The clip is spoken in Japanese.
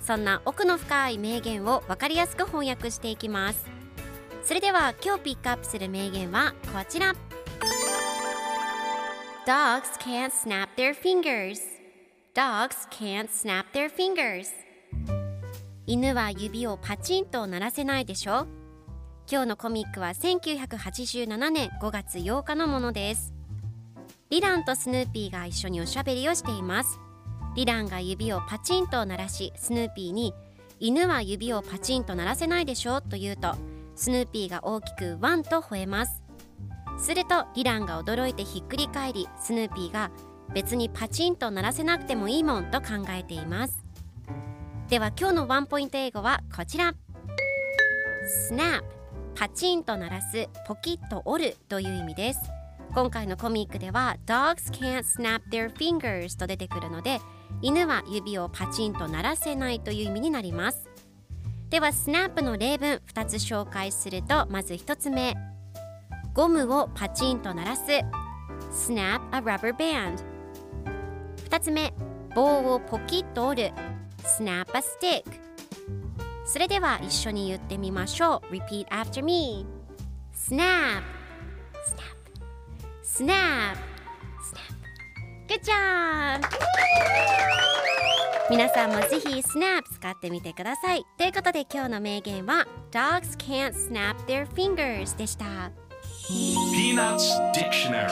そんな奥の深い名言を分かりやすく翻訳していきます。それでは今日ピックアップする名言はこちら。Dogs can't snap their fingers. Dogs can't snap their fingers. 犬は指をパチンと鳴らせないでしょ。今日のコミックは1987年5月8日のものです。リランとスヌーピーが一緒におしゃべりをしています。リランが指をパチンと鳴らしスヌーピーに犬は指をパチンと鳴らせないでしょと言うとスヌーピーが大きくワンと吠えます。するとリランが驚いてひっくり返りスヌーピーが別にパチンと鳴らせなくてもいいもんと考えています。では今日のワンポイント英語はこちら。Snap パチンと鳴らすポキッと折るという意味です。今回のコミックでは Dogs can't snap their fingers と出てくるので犬は指をパチンと鳴らせないという意味になります。では snap の例文2つ紹介するとまず1つ目。ゴムをパチンと鳴らす。snap a rubber band 2つ目。棒をポキッと折る。snap a stick それでは一緒に言ってみましょう。Repeat after me snap snap snap snap Good job 皆さんもぜひ snap 使ってみてくださいということで今日の名言は Dogs can't snap their fingers でした Peanuts Dictionary.